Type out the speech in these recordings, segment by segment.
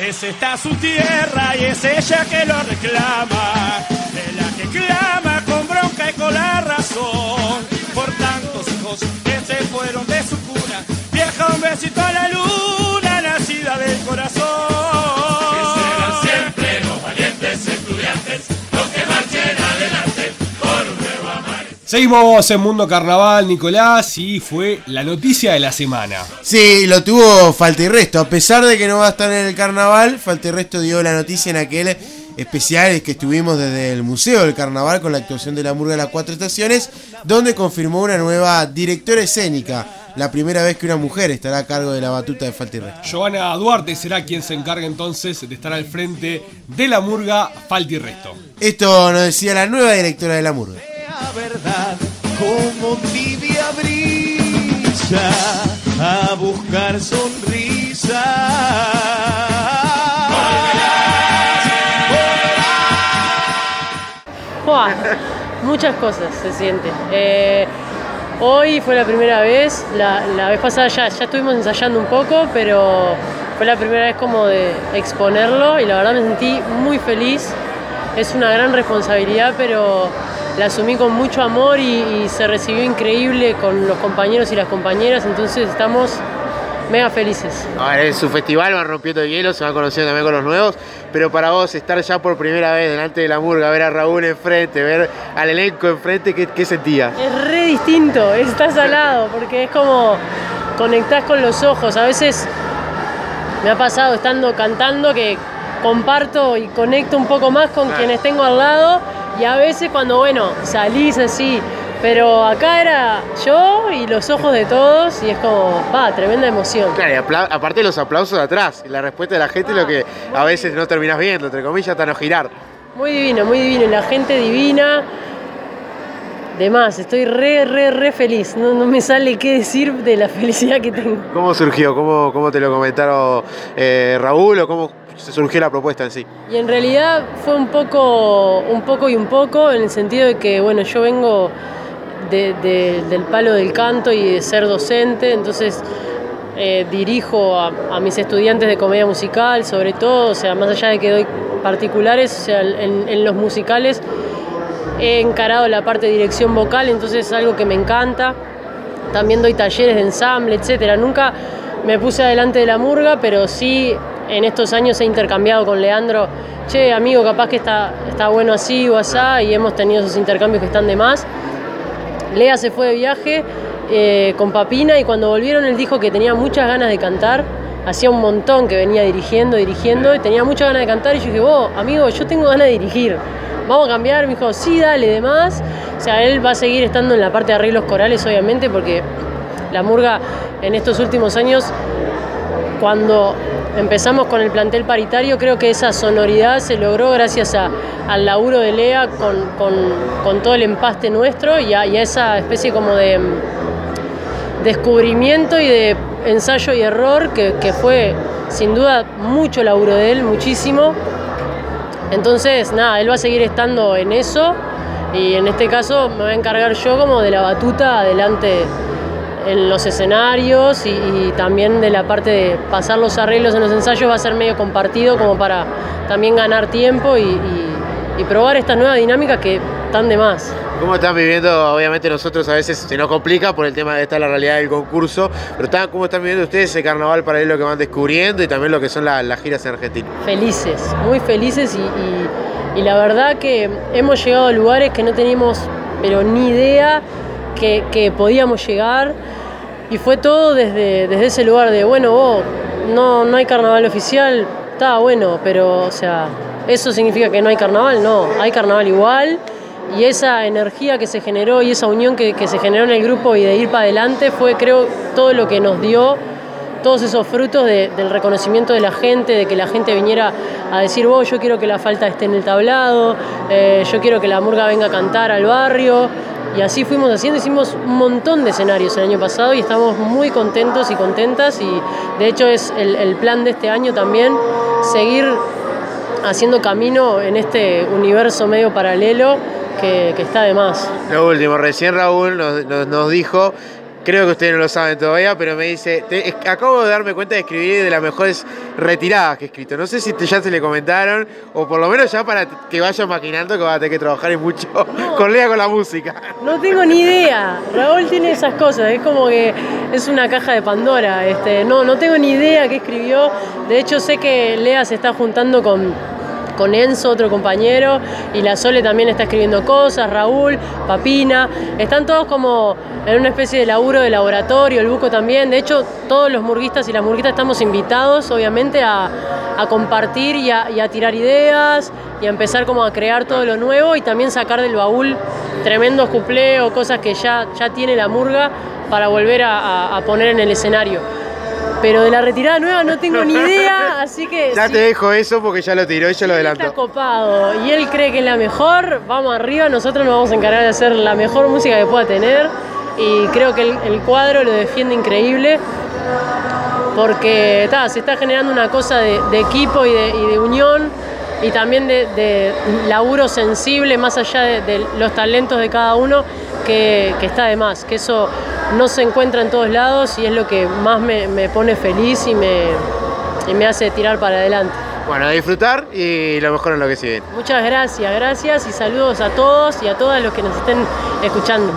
Es esta su tierra y es ella que lo reclama. De la que clama con bronca y con la razón. Por tantos hijos que se fueron de su cuna. Vieja un besito a la luna, nacida del corazón. Seguimos en Mundo Carnaval, Nicolás, y fue la noticia de la semana. Sí, lo tuvo Falta y Resto. A pesar de que no va a estar en el carnaval, Falta y Resto dio la noticia en aquel especial que estuvimos desde el Museo del Carnaval con la actuación de la Murga de las Cuatro Estaciones, donde confirmó una nueva directora escénica. La primera vez que una mujer estará a cargo de la batuta de Falta y Resto. Giovanna Duarte será quien se encargue entonces de estar al frente de la murga Falta y Resto. Esto nos decía la nueva directora de la Murga. La verdad, como tibia brilla a buscar sonrisa. Buah, muchas cosas se siente. Eh, hoy fue la primera vez, la, la vez pasada ya, ya estuvimos ensayando un poco, pero fue la primera vez como de exponerlo y la verdad me sentí muy feliz. Es una gran responsabilidad, pero la asumí con mucho amor y, y se recibió increíble con los compañeros y las compañeras, entonces estamos mega felices. Ahora en su festival van rompiendo el hielo, se van conociendo también con los nuevos, pero para vos estar ya por primera vez delante de la murga, ver a Raúl enfrente, ver al elenco enfrente, ¿qué, qué sentías? Es re distinto, estás al lado, porque es como conectás con los ojos. A veces me ha pasado estando cantando que comparto y conecto un poco más con Claro. quienes tengo al lado y a veces cuando, bueno, salís así, pero acá era yo y los ojos de todos y es como, va, tremenda emoción. Claro, y aparte los aplausos de atrás, y la respuesta de la gente es lo que a veces no terminás viendo, entre comillas, hasta no girar. Muy divino, muy divino, y la gente divina. De más, estoy re, re, re feliz. No, no me sale qué decir de la felicidad que tengo. ¿Cómo surgió? ¿Cómo, cómo te lo comentaron eh, Raúl o cómo surgió la propuesta en sí? Y en realidad fue un poco, un poco y un poco, en el sentido de que, bueno, yo vengo de- de- del palo del canto y de ser docente, entonces eh, dirijo a, mis estudiantes de comedia musical, sobre todo, o sea, más allá de que doy particulares, o sea, en, en los musicales he encarado la parte de dirección vocal, entonces es algo que me encanta. También doy talleres de ensamble, etcétera. Nunca me puse adelante de la murga, pero sí en estos años he intercambiado con Leandro, che, amigo, capaz que está, está bueno así o asá, y hemos tenido esos intercambios que están de más. Lea se fue de viaje eh, con Papina y cuando volvieron él dijo que tenía muchas ganas de cantar. Hacía un montón que venía dirigiendo, dirigiendo y tenía muchas ganas de cantar y yo dije, vos, amigo, yo tengo ganas de dirigir. Vamos a cambiar, me dijo, sí, dale, demás. O sea, él va a seguir estando en la parte de arreglos corales, obviamente, porque la murga en estos últimos años cuando empezamos con el plantel paritario, creo que esa sonoridad se logró gracias al laburo de Lea con, con- todo el empaste nuestro y a, esa especie como de mm, descubrimiento y de ensayo y error que, que fue sin duda mucho laburo de él, muchísimo. Entonces, nada, él va a seguir estando en eso y en este caso me voy a encargar yo como de la batuta adelante en los escenarios y, y también de la parte de pasar los arreglos en los ensayos va a ser medio compartido como para también ganar tiempo y, y- y probar esta nueva dinámica que tan de más. ¿Cómo están viviendo? Obviamente nosotros a veces se nos complica por el tema de esta la realidad del concurso, pero están- ¿cómo están viviendo ustedes ese carnaval paralelo que van descubriendo y también lo que son la- las giras en Argentina? felices, muy felices y, y- y la verdad que hemos llegado a lugares que no teníamos pero ni idea que, que podíamos llegar y fue todo desde, desde ese lugar de, bueno, vos, no, no hay carnaval oficial, está bueno, pero o sea, ¿eso significa que no hay carnaval? No, hay carnaval igual y esa energía que se generó y esa unión que, que se generó en el grupo y de ir para adelante fue creo todo lo que nos dio todos esos frutos de- del reconocimiento de la gente, de que la gente viniera a decir, vos, yo quiero que la falta esté en el tablado, eh, yo quiero que la murga venga a cantar al barrio. Y así fuimos haciendo, hicimos un montón de escenarios el año pasado y estamos muy contentos y contentas y de hecho es el, plan de este año también, seguir haciendo camino en este universo medio paralelo que, está de más. Lo último, recién Raúl nos dijo creo que ustedes no lo saben todavía, pero me dice, te- es- acabo de darme cuenta de escribir de las mejores retiradas que he escrito. No sé si te- ya se le comentaron, o por lo menos ya para que vayan maquinando que va a tener que trabajar en mucho con Lea con la música. No tengo ni idea. Raúl tiene esas cosas. Es como que es una caja de Pandora. Este, no, no tengo ni idea qué escribió. De hecho, sé que Lea se está juntando con, con Enzo, otro compañero, y la Sole también está escribiendo cosas, Raúl, Papina. Están todos como en una especie de laburo de laboratorio, el Buco también. De hecho, todos los murguistas y las murguistas estamos invitados, obviamente, a, a compartir y a, tirar ideas y a empezar como a crear todo lo nuevo y también sacar del baúl tremendos cuplés o cosas que ya, ya tiene la murga para volver a poner en el escenario. Pero de la retirada nueva no tengo ni idea, así que Ya si- te dejo eso porque ya lo tiró y ya lo él Está adelantó. copado y él cree que es la mejor, vamos arriba, nosotros nos vamos a encargar de hacer la mejor música que pueda tener y creo que el, el cuadro lo defiende increíble porque ta, se está generando una cosa de, de equipo y de, y de unión y también de, de laburo sensible más allá de, de los talentos de cada uno que, que está de más, que eso no se encuentra en todos lados y es lo que más me, me pone feliz y me, y me hace tirar para adelante. Bueno, a disfrutar y lo mejor en lo que sigue. Muchas gracias, gracias y saludos a todos y a todas los que nos estén escuchando.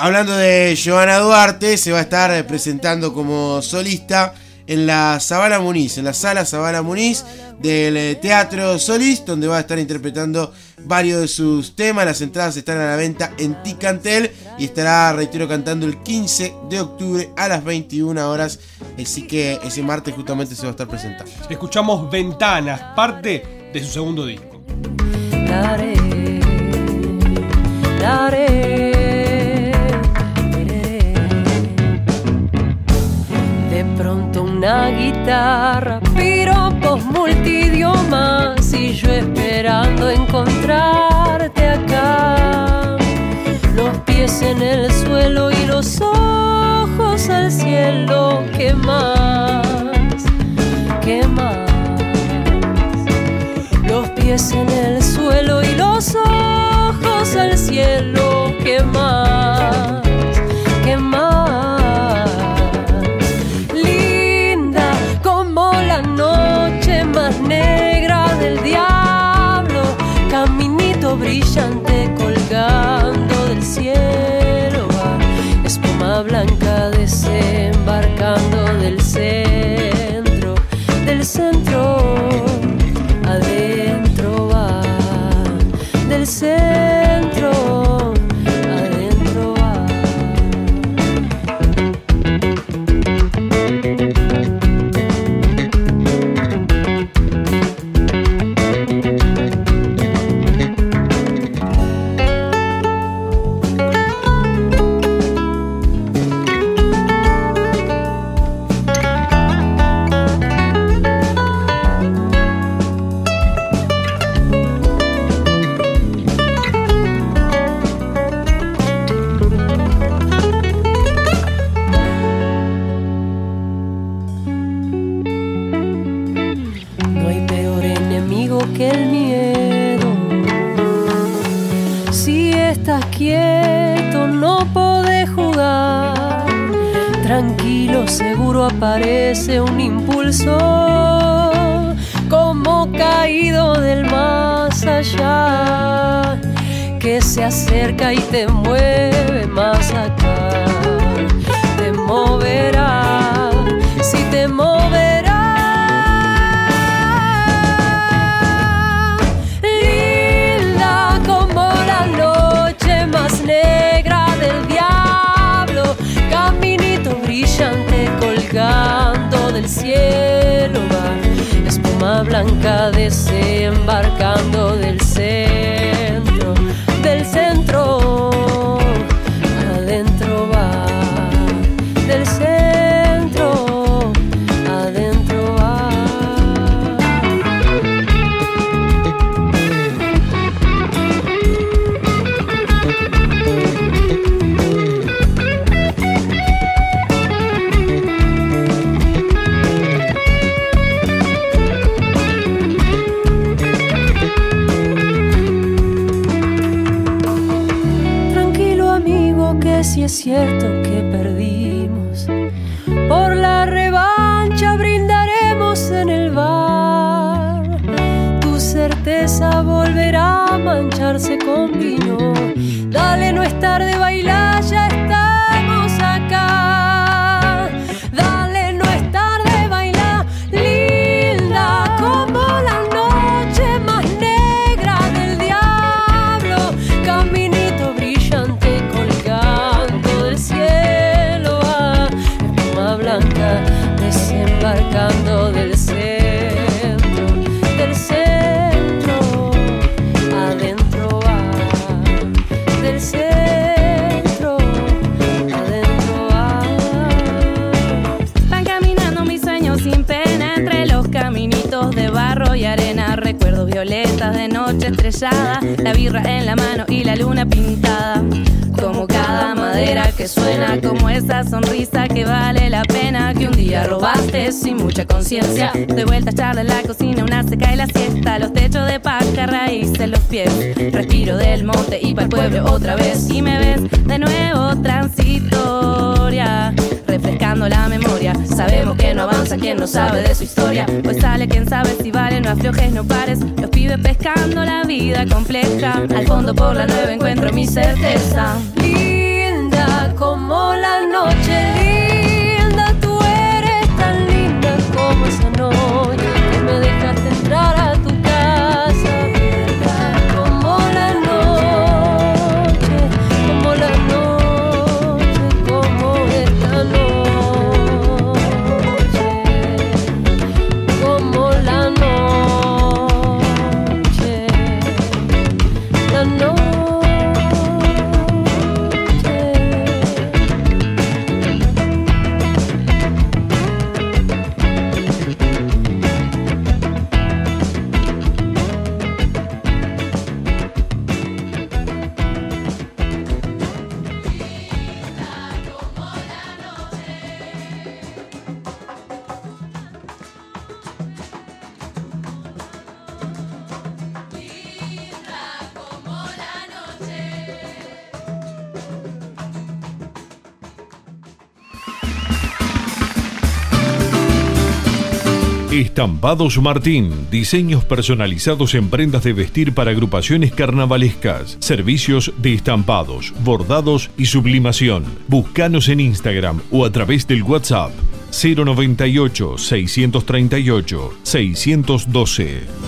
Hablando de Joana Duarte, se va a estar presentando como solista en la Zabala Muniz, en la sala Zabala Muniz del eh, Teatro Solís, donde va a estar interpretando varios de sus temas. Las entradas están a la venta en Ticantel y estará, reitero, cantando el 15 de octubre a las 21 horas. Así que ese martes justamente se va a estar presentando. Escuchamos Ventanas, parte de su segundo disco. Daré, daré, una guitarra, piropos multidiomas y yo esperando encontrarte acá. Los pies en el suelo y los ojos al cielo. ¿Qué más? ¿Qué más? Los pies en el suelo y los ojos al cielo. ¿Qué más? Blanca otra vez y me ves de nuevo transitoria refrescando la memoria. Sabemos que no avanza quien no sabe de su historia. Pues sale quien sabe si vale, no aflojes, no pares. Los pibes pescando la vida compleja. Al fondo por la nueva encuentro mi certeza. Estampados Martín, diseños personalizados en prendas de vestir para agrupaciones carnavalescas, servicios de estampados, bordados y sublimación. Búscanos en Instagram o a través del WhatsApp 098 638 612.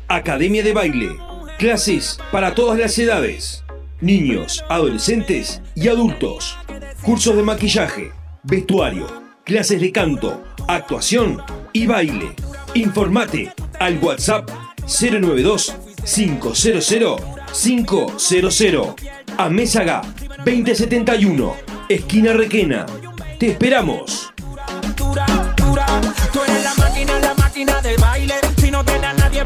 Academia de Baile. Clases para todas las edades. Niños, adolescentes y adultos. Cursos de maquillaje, vestuario, clases de canto, actuación y baile. Informate al WhatsApp 092 500 500 a Mésaga 2071, esquina Requena. Te esperamos. Tú eres la máquina, la máquina del baile. Si no tienes nadie,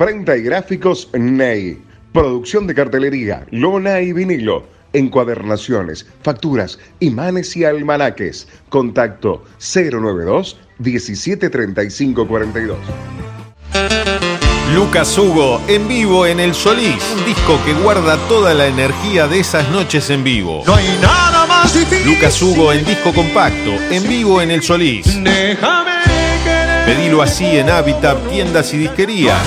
Imprenta y gráficos Ney. Producción de cartelería, lona y vinilo. Encuadernaciones, facturas, imanes y almanaques. Contacto 092 173542. Lucas Hugo en vivo en el Solís, un disco que guarda toda la energía de esas noches en vivo. No hay nada más difícil. Lucas Hugo en disco compacto, en vivo en el Solís. Déjame. Pedilo así en Habitat, tiendas y disquerías.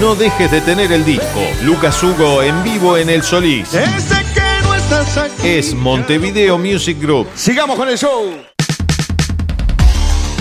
No dejes de tener el disco. Lucas Hugo en vivo en el Solís. Es Montevideo Music Group. Sigamos con el show.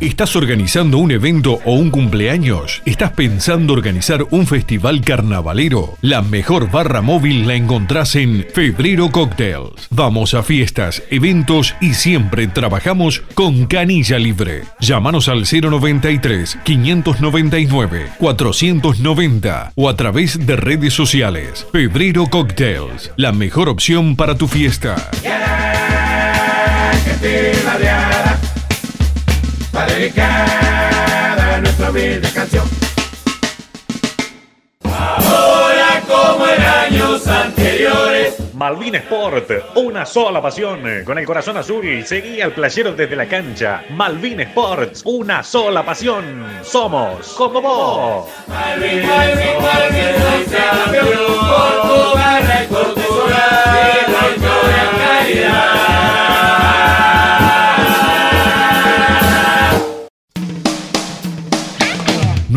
¿Estás organizando un evento o un cumpleaños? ¿Estás pensando organizar un festival carnavalero? La mejor barra móvil la encontrás en Febrero Cocktails. Vamos a fiestas, eventos y siempre trabajamos con canilla libre. Llámanos al 093 599 490 o a través de redes sociales. Febrero Cocktails, la mejor opción para tu fiesta. Va dedicada nuestra humilde canción. Ahora como en años anteriores. Malvin Sport, una sola pasión. Con el corazón azul, seguí al playero desde la cancha. Malvin Sports, una sola pasión. Somos como vos. Malvin, Malvin, Malvin, soy campeón por tu garra y por tu coraje, por tu gran calidad.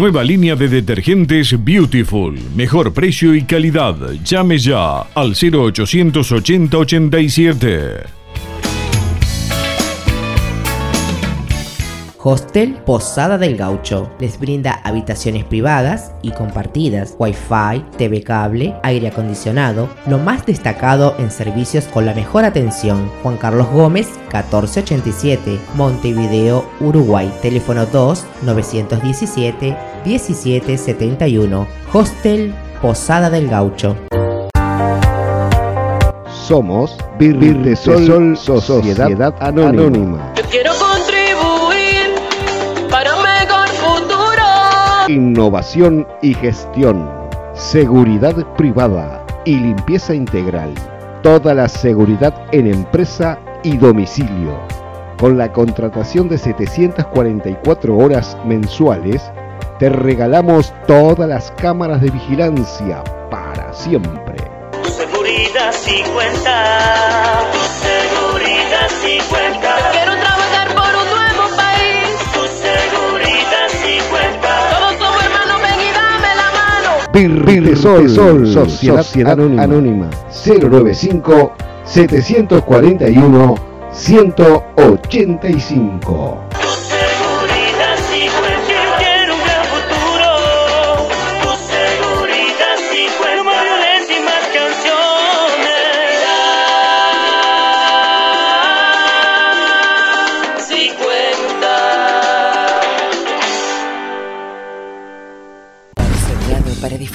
Nueva línea de detergentes Beautiful. Mejor precio y calidad. Llame ya al 0880 87. Hostel Posada del Gaucho les brinda habitaciones privadas y compartidas, wifi, TV cable, aire acondicionado, lo más destacado en servicios con la mejor atención. Juan Carlos Gómez, 1487, Montevideo, Uruguay. Teléfono 2 917 1771. Hostel Posada del Gaucho. Somos Birritesol Sociedad, Anónima. Yo quiero Innovación y gestión. Seguridad privada y limpieza integral. Toda la seguridad en empresa y domicilio. Con la contratación de 744 horas mensuales, te regalamos todas las cámaras de vigilancia para siempre. Seguridad 50. Mano. Birritesol Sociedad, Anónima 095 741 185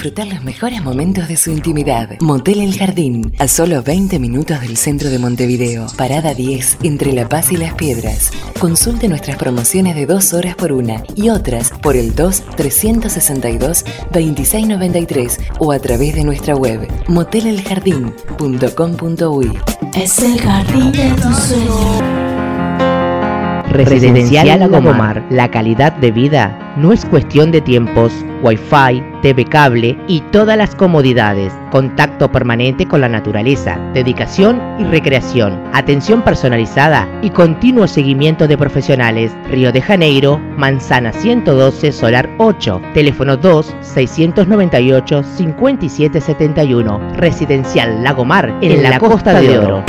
disfrutar los mejores momentos de su intimidad. Motel El Jardín, a solo 20 minutos del centro de Montevideo. Parada 10, entre La Paz y Las Piedras. Consulte nuestras promociones de 2 horas por una y otras por el 2-362-2693 o a través de nuestra web motelelJardín.com.uy. Es el jardín de tus sueños. Residencial Lagomar, la calidad de vida no es cuestión de tiempos, wifi, TV cable y todas las comodidades, contacto permanente con la naturaleza, dedicación y recreación, atención personalizada y continuo seguimiento de profesionales. Río de Janeiro, Manzana 112, Solar 8, teléfono 2 698 5771, Residencial Lagomar en, la, Costa, de Oro.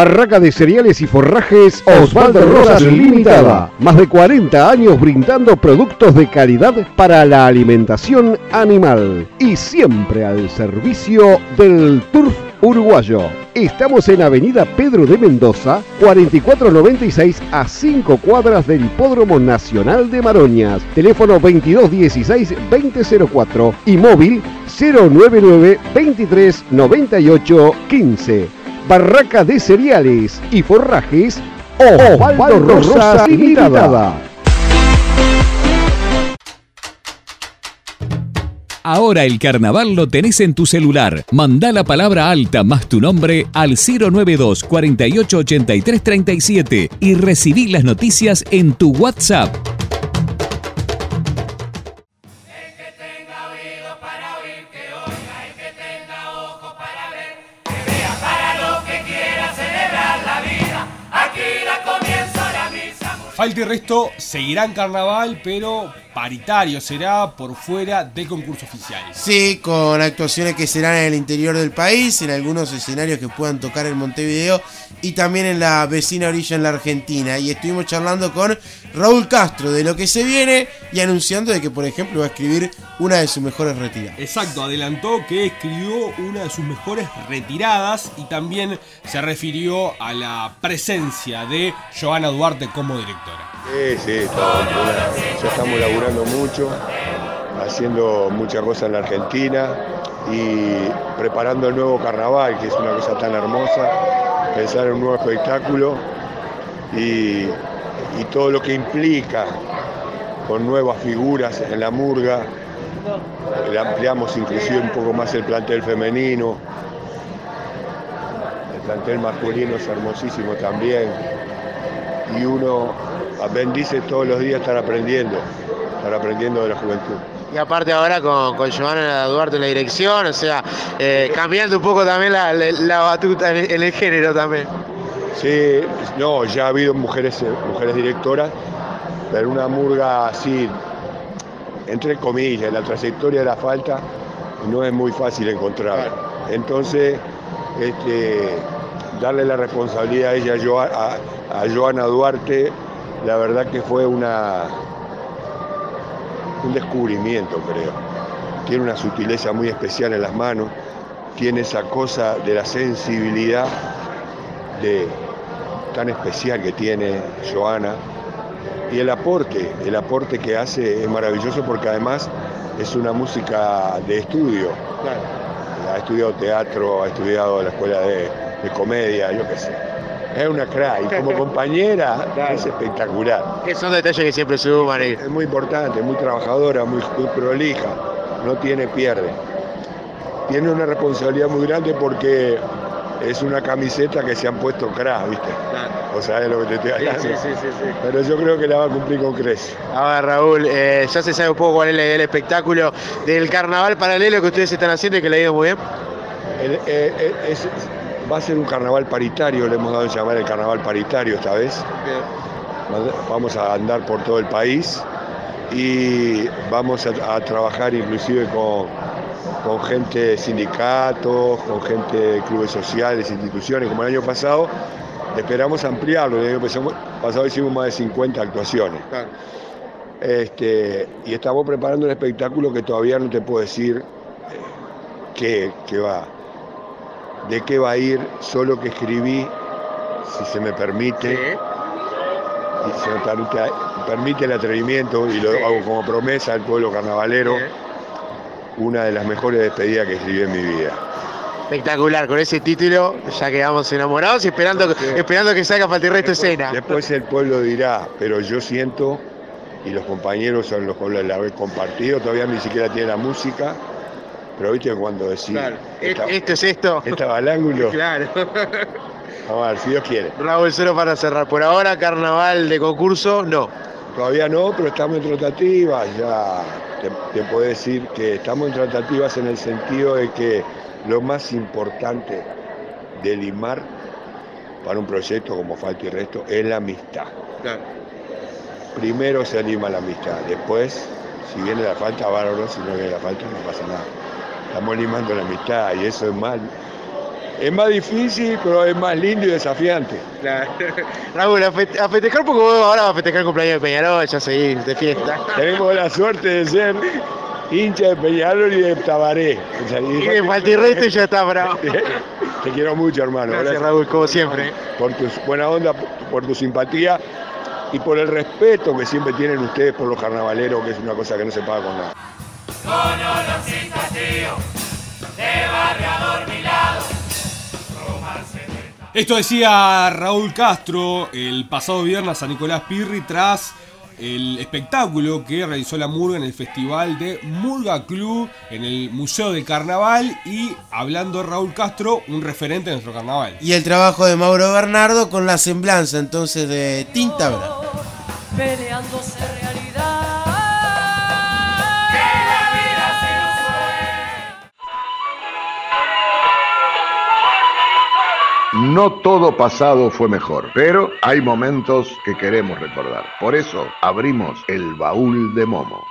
Barraca de cereales y forrajes Osvaldo Rosas Limitada. Más de 40 años brindando productos de calidad para la alimentación animal. Y siempre al servicio del turf uruguayo. Estamos en Avenida Pedro de Mendoza, 4496 a 5 cuadras del Hipódromo Nacional de Maroñas. Teléfono 2216-2004 y móvil 099 23 98 15. Barraca de cereales y forrajes Osvaldo Rosa Limitada. Ahora el carnaval lo tenés en tu celular. Manda la palabra alta más tu nombre al 092 48 83 37 y recibí las noticias en tu WhatsApp. Falta y resto seguirán carnaval, pero paritario será por fuera del concurso oficial. Sí, con actuaciones que serán en el interior del país, en algunos escenarios que puedan tocar en Montevideo y también en la vecina orilla en la Argentina. Y estuvimos charlando con Raúl Castro de lo que se viene y anunciando de que, por ejemplo, va a escribir una de sus mejores retiradas. Exacto, adelantó que escribió una de sus mejores retiradas y también se refirió a la presencia de Joana Duarte como directora. Sí, sí, está- ya estamos laburando mucho, haciendo muchas cosas en la Argentina y preparando el nuevo carnaval, que es una cosa tan hermosa, pensar en un nuevo espectáculo y, y todo lo que implica con nuevas figuras en la murga. Le ampliamos inclusive un poco más el plantel femenino. El plantel masculino es hermosísimo también. Y uno bendice todos los días estar aprendiendo, estar aprendiendo de la juventud. Y aparte ahora con, con Giovanna Duarte en la dirección, o sea, eh, cambiando un poco también la, la- batuta en el género también. Sí, no, ya ha habido mujeres, eh, mujeres directoras, pero una murga así, entre comillas, la trayectoria de la falta no es muy fácil encontrar. Entonces, este, darle la responsabilidad a ella, a, a Joana Duarte, la verdad que fue una, un descubrimiento, creo. Tiene una sutileza muy especial en las manos, tiene esa cosa de la sensibilidad de, tan especial que tiene Joana. Y el aporte, el aporte que hace es maravilloso porque además es una música de estudio. Ha estudiado teatro, ha estudiado la escuela de, de comedia, yo qué sé. Es una crack, y como compañera es espectacular. Que son detalles que siempre suman. Es muy importante, muy trabajadora, muy, muy prolija, no tiene pierde. Tiene una responsabilidad muy grande porque es una camiseta que se han puesto crack, ¿viste? O sea, es lo que te estoy hablando. sí, sí, sí, sí. Pero yo creo que la va a cumplir con creces. A ver, Raúl, eh, ya se sabe un poco cuál es del espectáculo del carnaval paralelo que ustedes están haciendo y que le ha ido muy bien. El- eh, eh, es- va a ser un carnaval paritario, le hemos dado en llamar el carnaval paritario esta vez. Vamos a andar por todo el país y vamos a, a trabajar inclusive con, con gente de sindicatos, con gente de clubes sociales, instituciones, como el año pasado. Esperamos ampliarlo, el año pasado- hicimos más de 50 actuaciones. Este, y estamos preparando un espectáculo que todavía no te puedo decir eh, qué, qué va, de qué va a ir, solo que escribí, si se me permite, se me permite, permite el atrevimiento, y lo hago como promesa al pueblo carnavalero, una de las mejores despedidas que escribí en mi vida. Espectacular, con ese título ya quedamos enamorados y esperando, esperando que salga Falta y Resto escena. Después el pueblo dirá, pero yo siento, y los compañeros son los con los la he compartido, todavía ni siquiera tiene la música, pero viste cuando decís, esta- Esto es esto. esta balángulo, Claro. vamos a ver, si Dios quiere. Raúl, solo para cerrar. Por ahora, carnaval de concurso, no. Todavía no, pero estamos en tratativas, ya te, te puedo decir que estamos en tratativas en el sentido de que lo más importante de limar para un proyecto como Falta y Resto es la amistad. Primero se lima la amistad, después, si viene la falta, bárbaro, si no viene la falta, no pasa nada. Estamos limando la amistad y eso es mal. Es más difícil, pero es más lindo y desafiante. Raúl, a, fe- a festejar porque vos ahora vas a festejar el cumpleaños de Peñarol, ya seguís de fiesta. Tenemos la suerte de ser hincha de Peñarol y de Tabaré. Y de falta y resto y ya está bravo. Te quiero mucho, hermano. Gracias, Raúl, como siempre. Por tu buena onda, por tu simpatía y por el respeto que siempre tienen ustedes por los carnavaleros, que es una cosa que no se paga con nada. Tío, de barrio adormilado. Esto decía Raúl Castro el pasado viernes a San Nicolás Pirri tras el espectáculo que realizó la Murga en el festival de Murga Club en el Museo del Carnaval y hablando de Raúl Castro, un referente de nuestro carnaval. Y el trabajo de Mauro Bernardo con la semblanza entonces de Tinta Brava. peleándose No todo pasado fue mejor, pero hay momentos que queremos recordar. Por eso abrimos el baúl de Momo.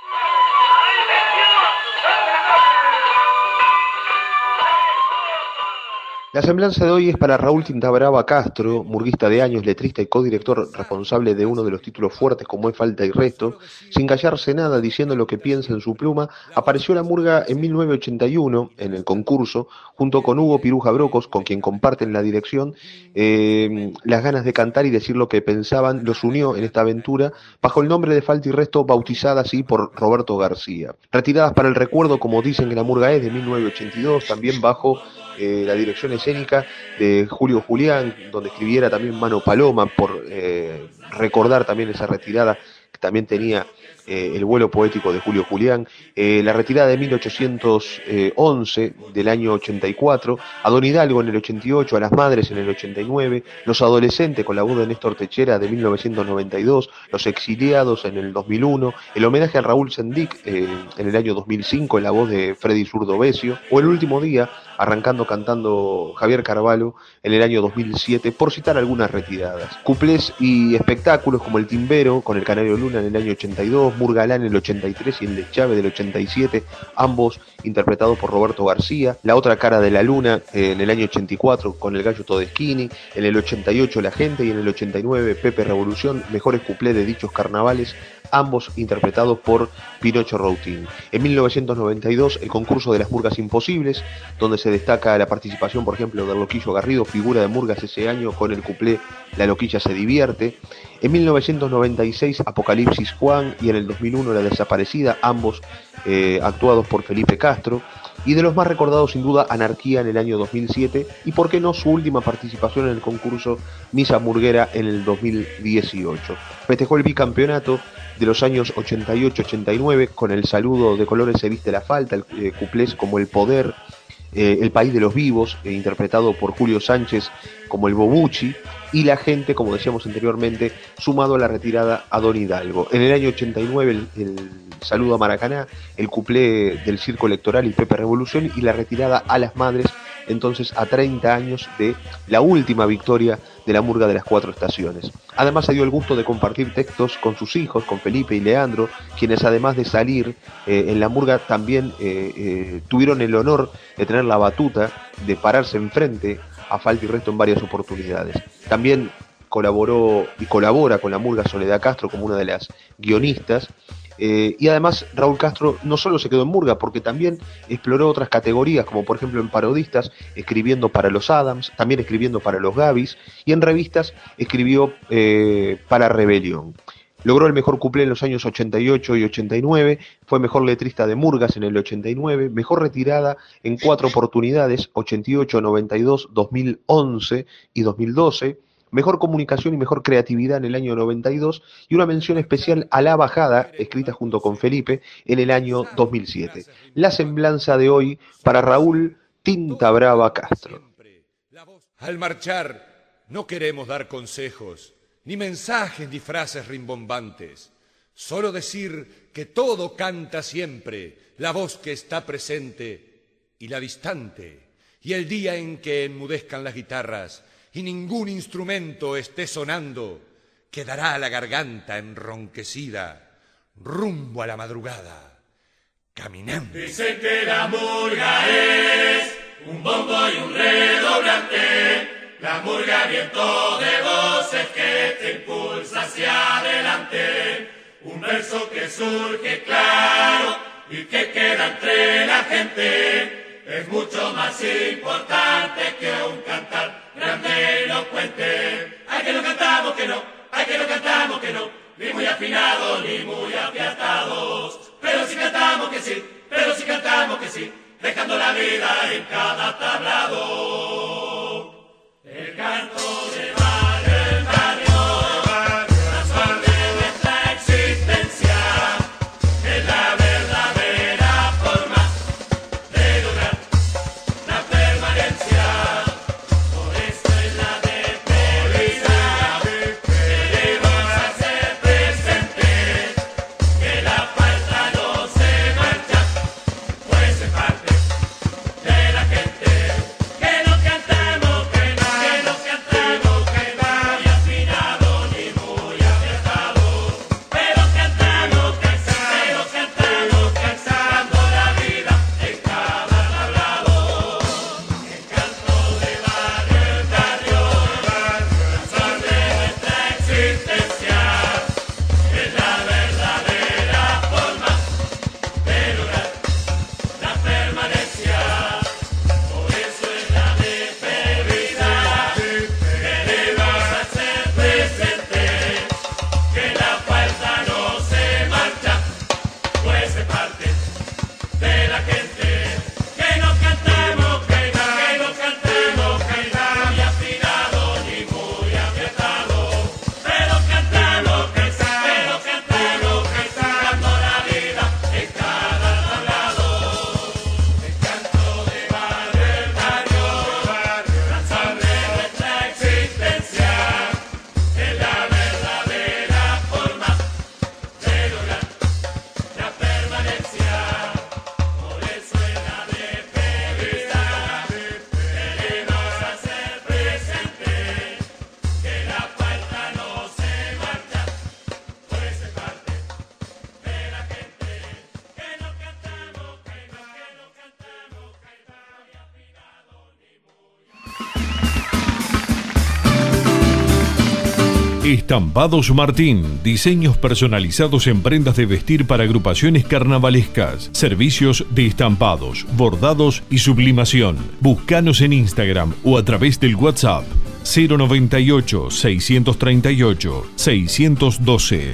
La semblanza de hoy es para Raúl Tintabrava Castro, murguista de años, letrista y codirector responsable de uno de los títulos fuertes como es Falta y Resto. Sin callarse nada, diciendo lo que piensa en su pluma, apareció la murga en 1981 en el concurso, junto con Hugo Piruja Brocos, con quien comparten la dirección. Eh, las ganas de cantar y decir lo que pensaban los unió en esta aventura bajo el nombre de Falta y Resto, bautizada así por Roberto García. Retiradas para el recuerdo, como dicen que la murga es, de 1982, también bajo eh, la dirección escénica de Julio Julián, donde escribiera también Mano Paloma, por eh, recordar también esa retirada que también tenía eh, el vuelo poético de Julio Julián, la retirada de 1811 del año 84, a Don Hidalgo en el 88, a las madres en el 89, los adolescentes con la voz de Néstor Techera de 1992, los exiliados en el 2001, el homenaje a Raúl Sendic en el año 2005 en la voz de Freddy Zurdo Besio, o el último día arrancando cantando Javier Carvalho en el año 2007, por citar algunas retiradas. Cuplés y espectáculos como El Timbero con el Canario Luna en el año 82, Murgalán en el 83 y el de Chávez del 87, ambos interpretados por Roberto García. La otra cara de la luna eh, en el año 84 con el Gallo Todeschini, en el 88 La Gente y en el 89 Pepe Revolución, mejores cuplés de dichos carnavales ambos interpretados por Pinocho Routin. En 1992, el concurso de las Murgas Imposibles, donde se destaca la participación, por ejemplo, del Loquillo Garrido, figura de Murgas ese año con el cuplé La Loquilla se divierte. En 1996, Apocalipsis Juan y en el 2001 La Desaparecida, ambos eh, actuados por Felipe Castro. Y de los más recordados, sin duda, Anarquía en el año 2007 y, por qué no, su última participación en el concurso Misa Murguera en el 2018. Festejó el bicampeonato de los años 88-89 con el saludo de colores se viste la falta, el eh, cuplés como El Poder, eh, El País de los Vivos, eh, interpretado por Julio Sánchez como el Bobucci, y la gente, como decíamos anteriormente, sumado a la retirada a Don Hidalgo. En el año 89 el, el saludo a Maracaná, el cuplé del Circo Electoral y Pepe Revolución y la retirada a las madres, entonces a 30 años de la última victoria de la murga de las cuatro estaciones. Además se dio el gusto de compartir textos con sus hijos, con Felipe y Leandro, quienes además de salir eh, en la murga también eh, eh, tuvieron el honor de tener la batuta, de pararse enfrente a Falta y Resto en varias oportunidades. También colaboró y colabora con la murga Soledad Castro como una de las guionistas. Eh, y además Raúl Castro no solo se quedó en Murga, porque también exploró otras categorías, como por ejemplo en parodistas, escribiendo para los Adams, también escribiendo para los Gavis, y en revistas escribió eh, para Rebelión. Logró el mejor cuplé en los años 88 y 89, fue mejor letrista de Murgas en el 89, mejor retirada en cuatro oportunidades, 88, 92, 2011 y 2012, mejor comunicación y mejor creatividad en el año 92 y una mención especial a La Bajada, escrita junto con Felipe, en el año 2007. La semblanza de hoy para Raúl Tinta Brava Castro. Al marchar, no queremos dar consejos, ni mensajes ni frases rimbombantes. Solo decir que todo canta siempre, la voz que está presente y la distante. Y el día en que enmudezcan las guitarras y ningún instrumento esté sonando, quedará la garganta enronquecida, rumbo a la madrugada, caminando. Dicen que la murga es un bombo y un redoblante, la murga viento de voces que te impulsa hacia adelante, un verso que surge claro y que queda entre la gente, es mucho más importante que un cantar grande y elocuente. Hay que lo cantamos que no, hay que lo cantamos que no, ni muy afinados ni muy afiatados, pero si cantamos que sí, pero si cantamos que sí, dejando la vida en cada tablado. El canto Estampados Martín, diseños personalizados en prendas de vestir para agrupaciones carnavalescas, servicios de estampados, bordados y sublimación. Búscanos en Instagram o a través del WhatsApp 098 638 612.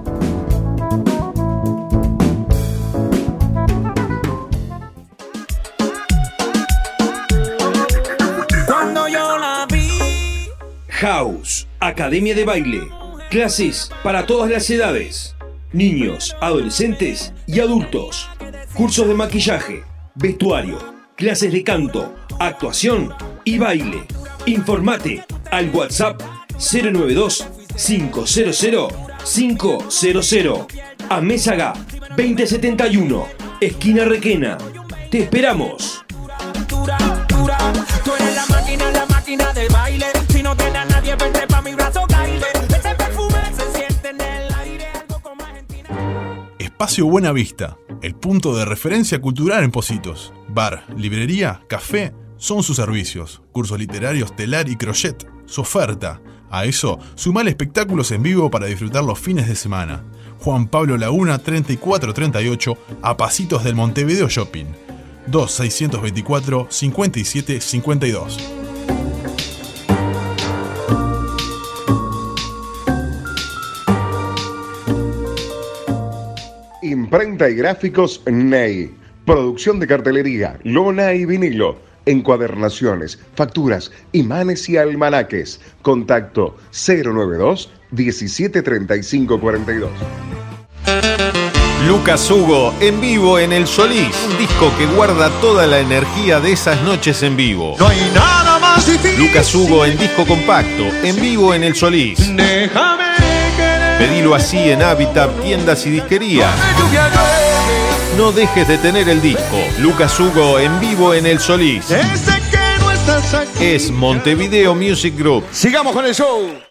House, Academia de Baile. Clases para todas las edades. Niños, adolescentes y adultos. Cursos de maquillaje, vestuario, clases de canto, actuación y baile. Informate al WhatsApp 092 500 500. A Mésaga 2071, esquina Requena. Te esperamos. Tú eres la máquina, la máquina del baile. Mi brazo, perfume se el aire. Espacio Buena Vista, el punto de referencia cultural en Positos. Bar, librería, café, son sus servicios. Cursos literarios, telar y crochet, su oferta. A eso, sumale espectáculos en vivo para disfrutar los fines de semana. Juan Pablo Laguna 3438, a pasitos del Montevideo Shopping. 2624 5752. Imprenta y gráficos Ney. Producción de cartelería, lona y vinilo. Encuadernaciones, facturas, imanes y almanaques. Contacto 092 173542. Lucas Hugo en vivo en el Solís, un disco que guarda toda la energía de esas noches en vivo. No hay nada más difícil. Lucas Hugo en disco compacto, en vivo en el Solís. Déjame. Pedilo así en Habitat, tiendas y disquerías. No dejes de tener el disco. Lucas Hugo en vivo en el Solís. Es Montevideo Music Group. Sigamos con el show.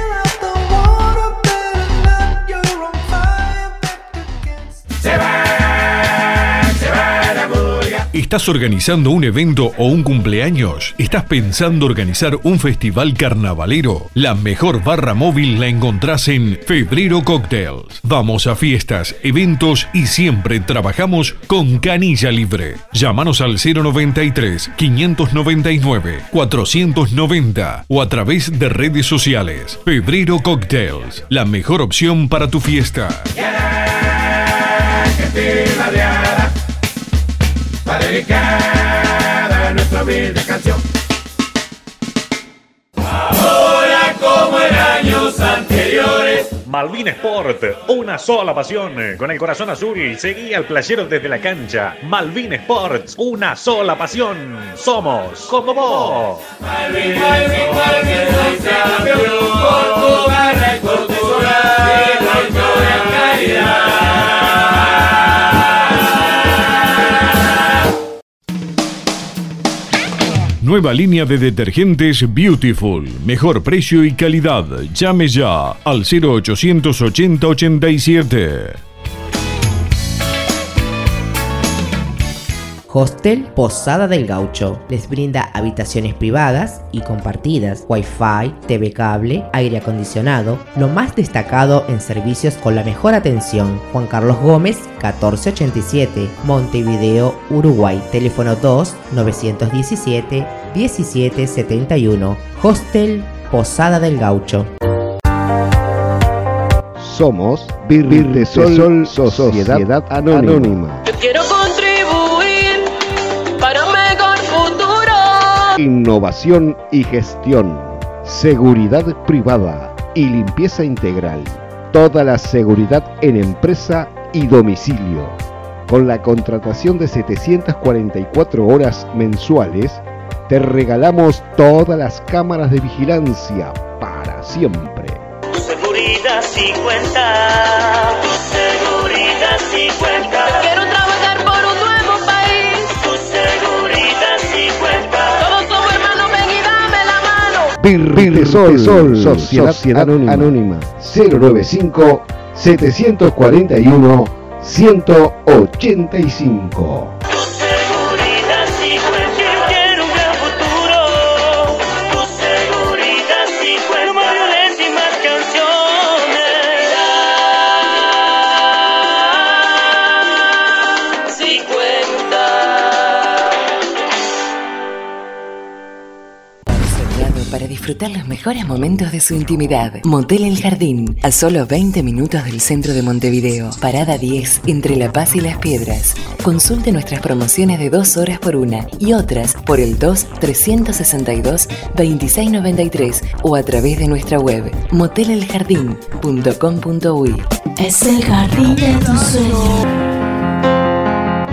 ¿Estás organizando un evento o un cumpleaños? ¿Estás pensando organizar un festival carnavalero? La mejor barra móvil la encontrás en Febrero Cocktails. Vamos a fiestas, eventos y siempre trabajamos con canilla libre. Llámanos al 093 599 490 o a través de redes sociales. Febrero Cocktails, la mejor opción para tu fiesta. Dedicada nuestra humilde canción. Ahora como en años anteriores. Malvin Sport, una sola pasión. Con el corazón azul, seguí al playero desde la cancha. Malvin Sports, una sola pasión. Somos como vos. Malvin, Malvin, Malvin, soy campeón por tu garra y por tu coraje, con de calidad. Nueva línea de detergentes Beautiful. Mejor precio y calidad. Llame ya al 0880 87. Hostel Posada del Gaucho les brinda habitaciones privadas y compartidas, wifi, TV cable, aire acondicionado, lo más destacado en servicios con la mejor atención. Juan Carlos Gómez, 1487, Montevideo, Uruguay, teléfono 2 917 1771. Hostel Posada del Gaucho. Somos Birritesol Sociedad, Anónima. Yo quiero innovación y gestión, seguridad privada y limpieza integral. Toda la seguridad en empresa y domicilio. Con la contratación de 744 horas mensuales, te regalamos todas las cámaras de vigilancia para siempre. Seguridad 50. Seguridad 50. Birritesol Sociedad, Anónima. 095 741 185. Disfrutar los mejores momentos de su intimidad. Motel El Jardín, a solo 20 minutos del centro de Montevideo. Parada 10, entre La Paz y Las Piedras. Consulte nuestras promociones de 2 horas por una y otras por el 2-362-2693 o a través de nuestra web motelelJardín.com.uy. Es el jardín de tus sueños.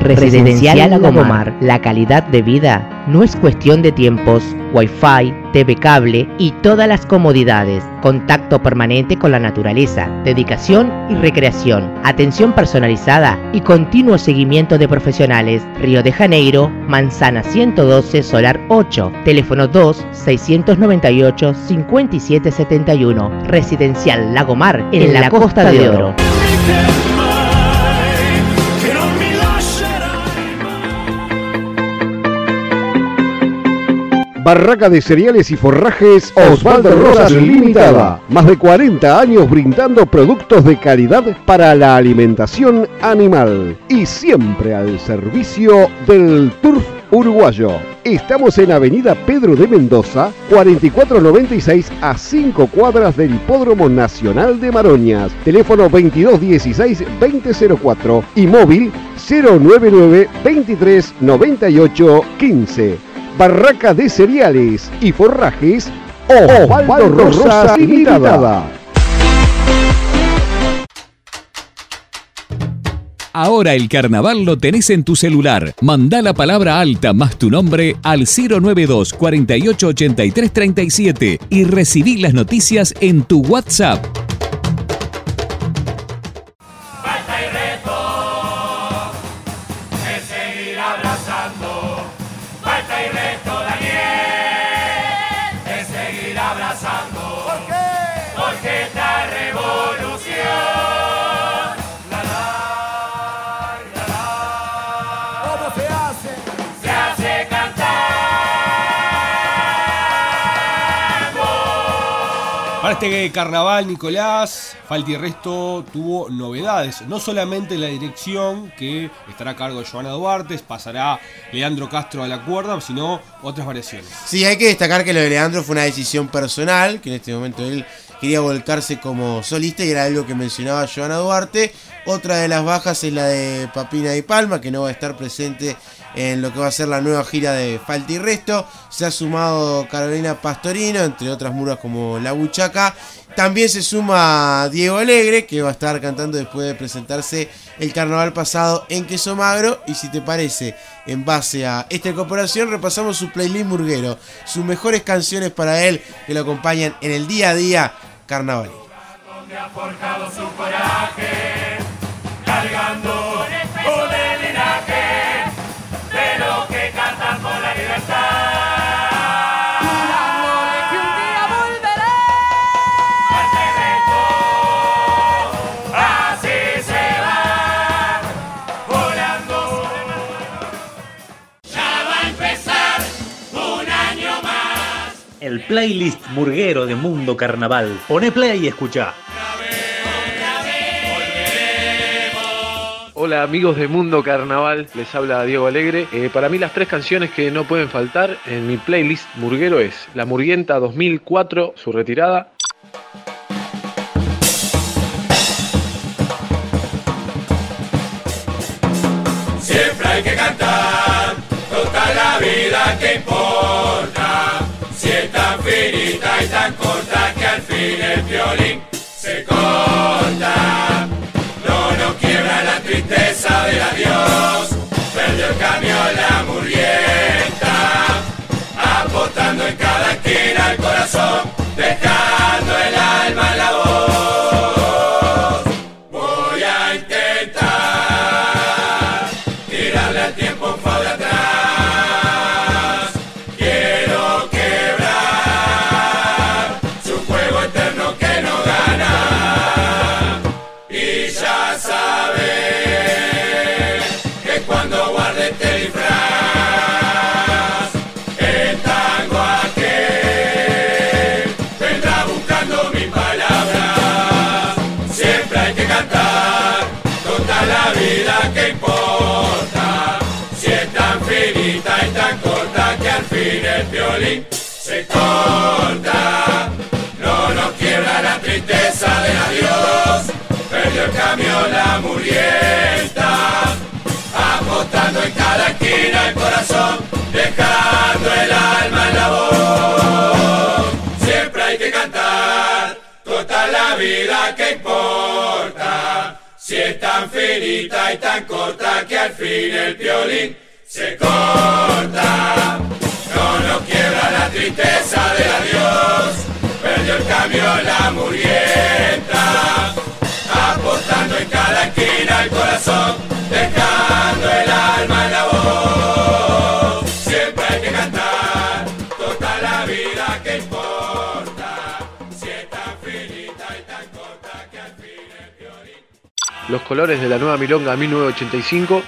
Residencial Lagomar, la calidad de vida no es cuestión de tiempos, wifi, TV cable y todas las comodidades, contacto permanente con la naturaleza, dedicación y recreación, atención personalizada y continuo seguimiento de profesionales. Río de Janeiro, Manzana 112, Solar 8, teléfono 2 698 5771, Residencial Lagomar en, la, Costa, de Oro. Barraca de cereales y forrajes Osvaldo Rosas Limitada. Más de 40 años brindando productos de calidad para la alimentación animal. Y siempre al servicio del turf uruguayo. Estamos en Avenida Pedro de Mendoza, 4496 a 5 cuadras del Hipódromo Nacional de Maroñas. Teléfono 2216-2004 y móvil 099 23 98 15. Barraca de cereales y forrajes Osvaldo Rosas Limitada. Ahora el carnaval lo tenés en tu celular. Manda la palabra alta más tu nombre al 092 48 83 37 y recibí las noticias en tu WhatsApp. Para este carnaval, Nicolás, Falta y Resto tuvo novedades. No solamente la dirección, que estará a cargo de Joana Duarte, pasará Leandro Castro a la cuerda, sino otras variaciones. Sí, hay que destacar que lo de Leandro fue una decisión personal, que en este momento él quería volcarse como solista y era algo que mencionaba Joana Duarte. Otra de las bajas es la de Papina y Palma, que no va a estar presente en lo que va a ser la nueva gira de Falta y Resto. Se ha sumado Carolina Pastorino, entre otras muras como La Buchaca. También se suma Diego Alegre, que va a estar cantando después de presentarse el carnaval pasado en Queso Magro. Y si te parece, en base a esta incorporación, repasamos su playlist murguero. Sus mejores canciones para él que lo acompañan en el día a día carnaval. ha forjado su coraje, playlist murguero de Mundo Carnaval. Pone play y escucha. Hola amigos de Mundo Carnaval, les habla Diego Alegre. Eh, para mí las tres canciones que no pueden faltar en mi playlist murguero es La Murguienta 2004, su retirada. Siempre hay que cantar, toda la vida que importa. Corta que al fin el violín se corta. No nos quiebra la tristeza del adiós. Perdió el camión la murrienta. Apostando en cada esquina el corazón, dejando el alma en la voz. Se corta. No nos quiebra la tristeza del adiós. Perdió el camión la murienta. Apostando en cada esquina el corazón. Dejando el alma en la voz. Siempre hay que cantar toda la vida que importa. Si es tan finita y tan corta que al fin el violín se corta. No nos quiebra la tristeza del adiós. Perdió el camión la murienta. Apostando en cada esquina el corazón. Dejando el alma en la voz. Siempre hay que cantar toda la vida que importa. Si es tan finita y tan corta que al fin el violín. Los colores de la nueva Milonga 1985.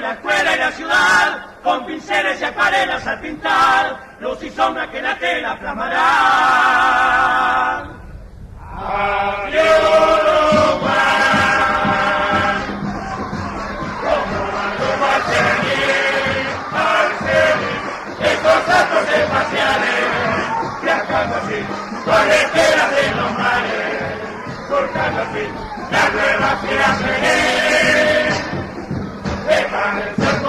La escuela y la ciudad, con pinceles y acárelas al pintar, luz y sombra que la tela plamará. Abrió lo mar, como mando Marcelín, Marcelín, estos datos espaciales, y las canto así, cuales de los mares, cortando la las nuevas que las venés.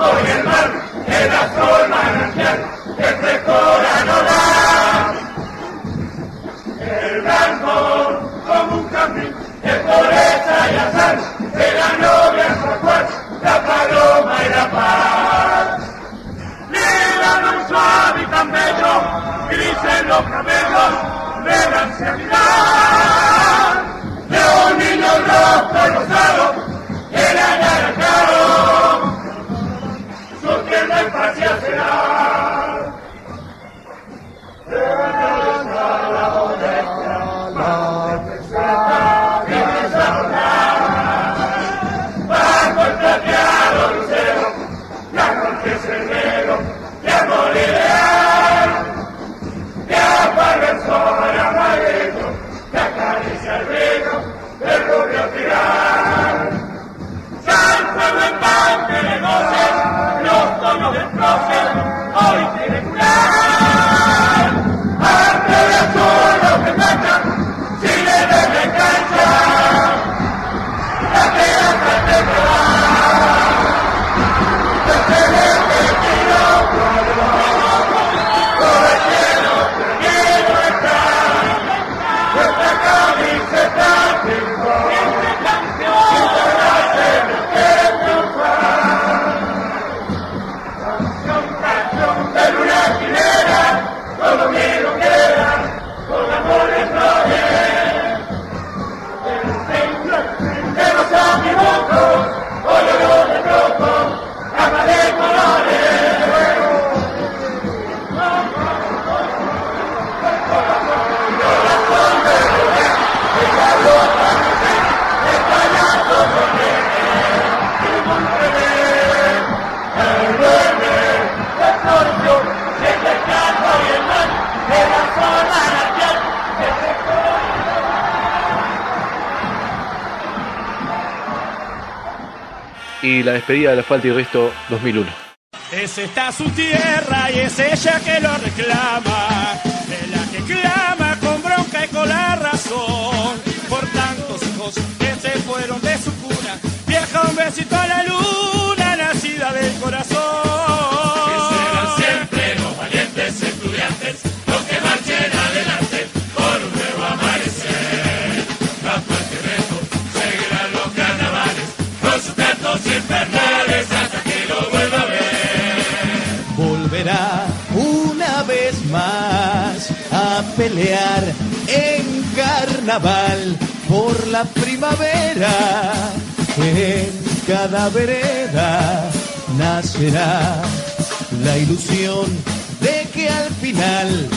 con el mar, el azul manantial, que frescura no da. El blanco como un camino de pobreza y azar, de la novia sacuar, la paloma y la paz. Lila no suave y tan bello, gris en los cabellos, de la y la despedida de la falta y resto 2001. Es esta su tierra y es ella que lo reclama. en carnaval por la primavera. En cada vereda nacerá la ilusión de que al final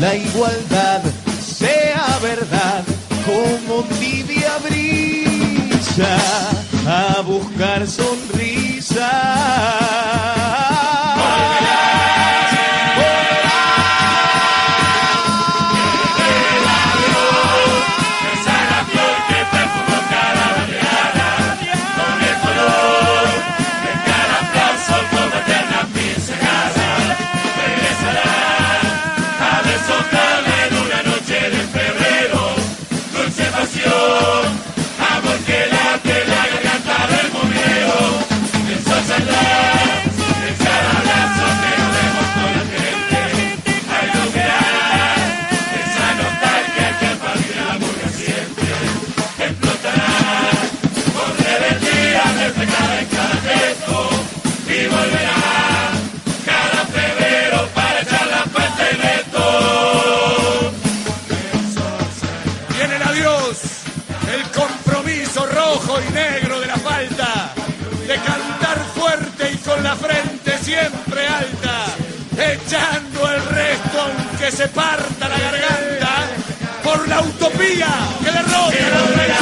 la igualdad sea verdad como tibia brisa a buscar sonrisas. Echando el resto aunque se parta la garganta, por la utopía que derrota la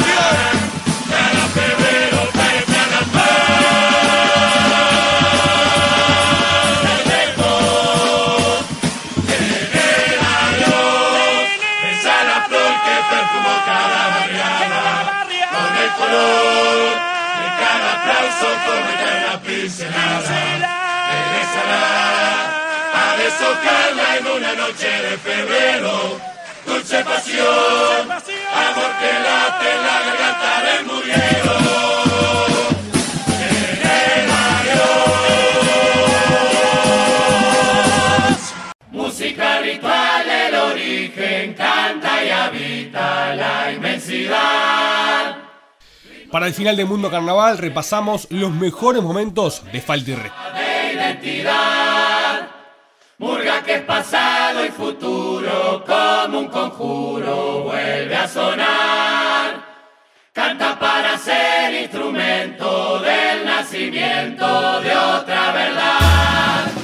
febrero. Dulce pasión, amor que late en la garganta del murguero. Música ritual del origen canta y habita la inmensidad. Para el final de Mundo Carnaval repasamos los mejores momentos de Falta y de identidad. Que es pasado y futuro, como un conjuro, vuelve a sonar. Canta para ser instrumento del nacimiento de otra verdad.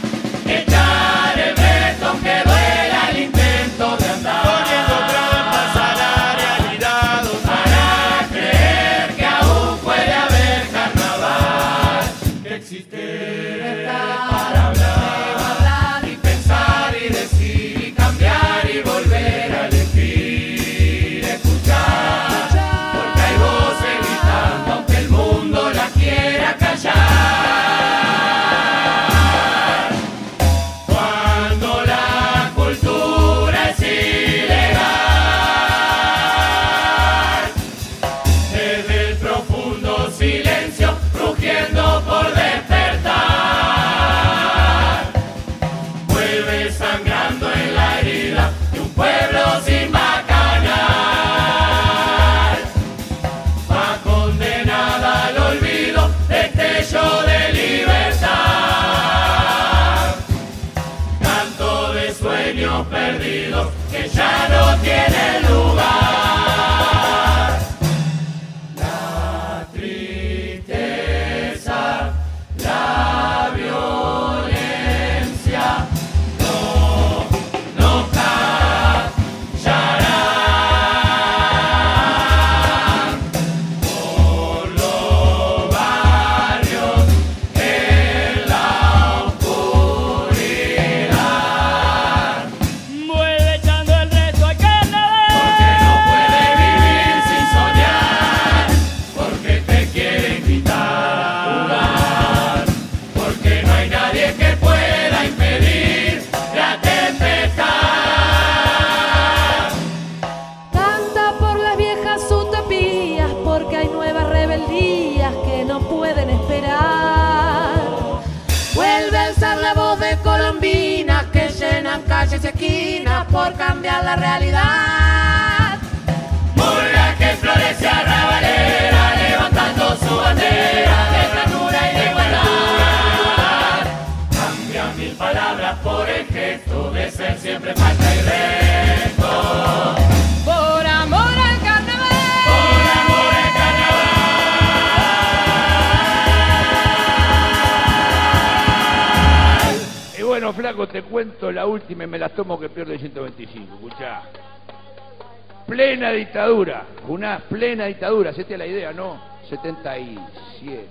77.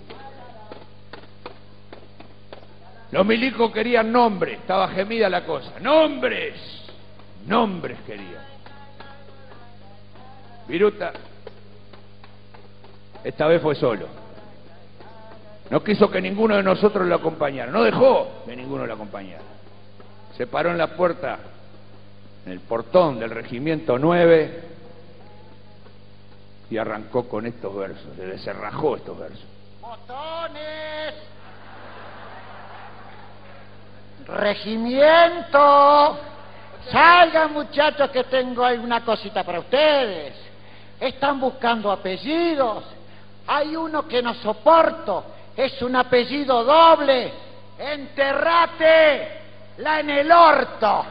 Los milicos querían nombres. Estaba gemida la cosa. ¡Nombres! Nombres querían. Viruta. Esta vez fue solo. No quiso que ninguno de nosotros lo acompañara. No dejó que ninguno lo acompañara. Se paró en la puerta, en el portón del regimiento 9 y arrancó con estos versos. Se deserrajó estos versos. ¡Botones! ¡Regimiento! Salgan muchachos que tengo ahí una cosita para ustedes. Están buscando apellidos. Hay uno que no soporto. Es un apellido doble. Enterrate la en el orto.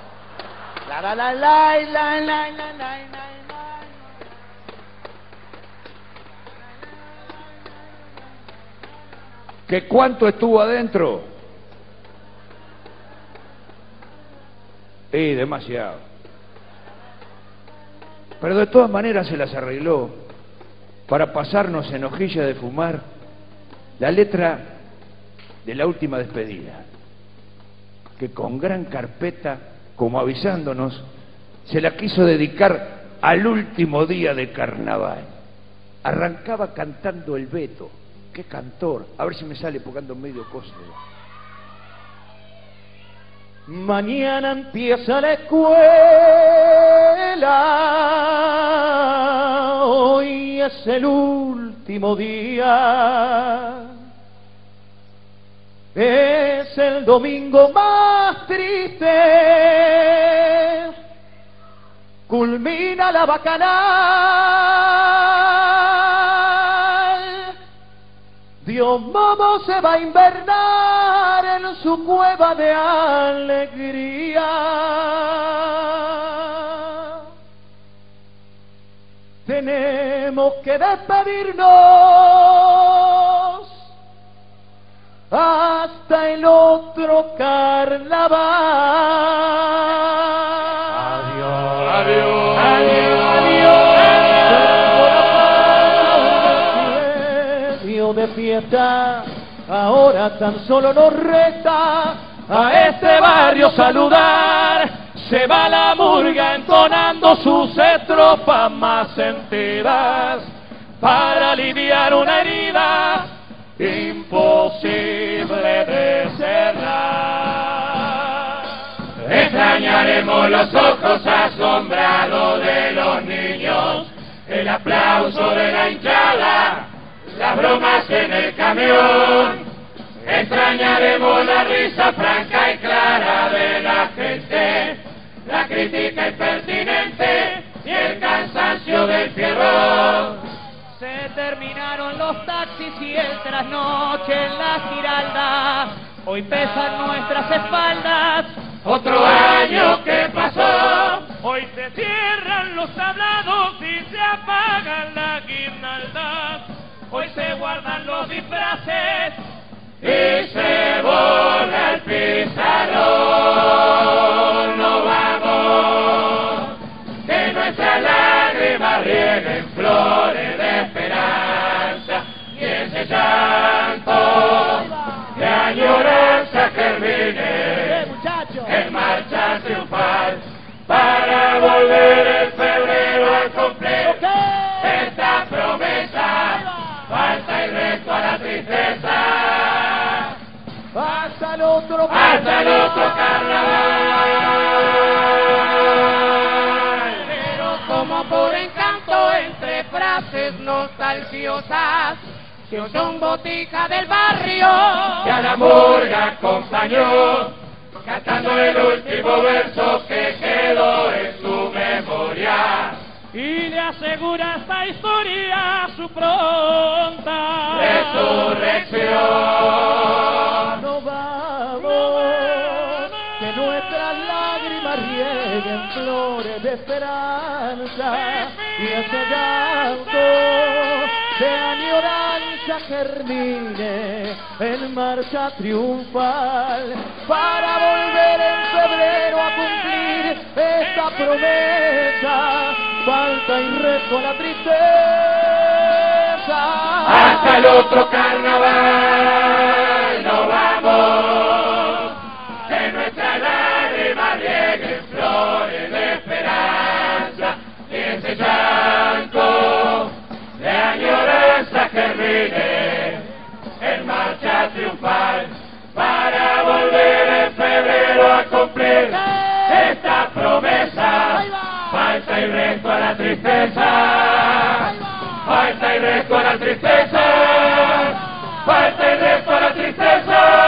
La la la la la la la la la. ¿Que cuánto estuvo adentro? Y demasiado. Pero de todas maneras se las arregló para pasarnos en hojilla de fumar la letra de la última despedida, que con gran carpeta, como avisándonos, se la quiso dedicar al último día de carnaval. Arrancaba cantando el Beto, qué cantor, a ver si me sale porque ando medio coso. Mañana empieza la escuela, hoy es el último día. Es el domingo más triste, culmina la bacanal. Dios Momo se va a invernar en su cueva de alegría. Tenemos que despedirnos hasta el otro carnaval. Ahora tan solo nos resta a este barrio saludar. Se va la murga entonando sus estrofas más sentidas para aliviar una herida imposible de cerrar. Extrañaremos los ojos asombrados de los niños, el aplauso de la hinchada, las bromas en el camión. Extrañaremos la risa franca y clara de la gente, la crítica impertinente y el cansancio del fierro. Se terminaron los taxis y el trasnoche en la giralda. Hoy pesan nuestras espaldas. Otro año que pasó. Hoy se cierran los tablados y se apagan las guirnaldas. Hoy se guardan los disfraces y se borra el pizarrón. No vamos, que nuestras lágrimas rieguen flores de esperanza. Y ese llanto de añoranza germine en marcha triunfal nostalgiosas que son botica del barrio que a la murga acompañó, cantando el último verso que quedó en su memoria. y le asegura esta historia su pronta Resurrección. No vamos, rieguen flores de esperanza y ese llanto de añoranza germine en marcha triunfal para volver en febrero a cumplir esta promesa. Falta y resto a la tristeza. Hasta el otro carnaval germine en marcha triunfal para volver en febrero a cumplir esta promesa. Falta y resto a la tristeza. Falta y resto a la tristeza. Falta y resto a la tristeza.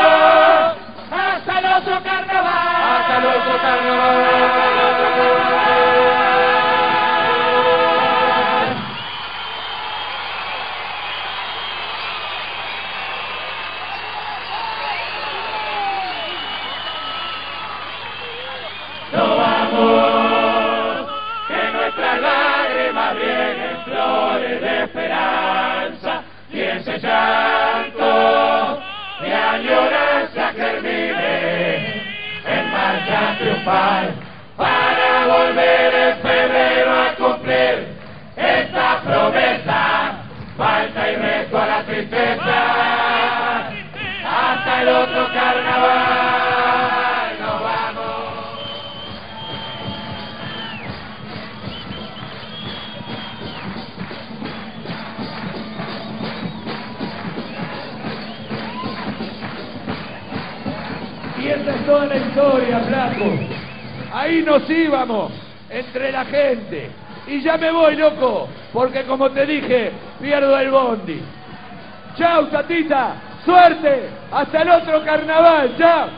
De llanto mi añoranza germine en marcha triunfal para volver en febrero a cumplir esta promesa. Falta y resto a la tristeza hasta el otro carnaval. Toda la historia, flaco. Ahí nos íbamos, entre la gente. Y ya me voy, loco, porque como te dije, pierdo el bondi. Chau, tatita, suerte, hasta el otro carnaval, chao.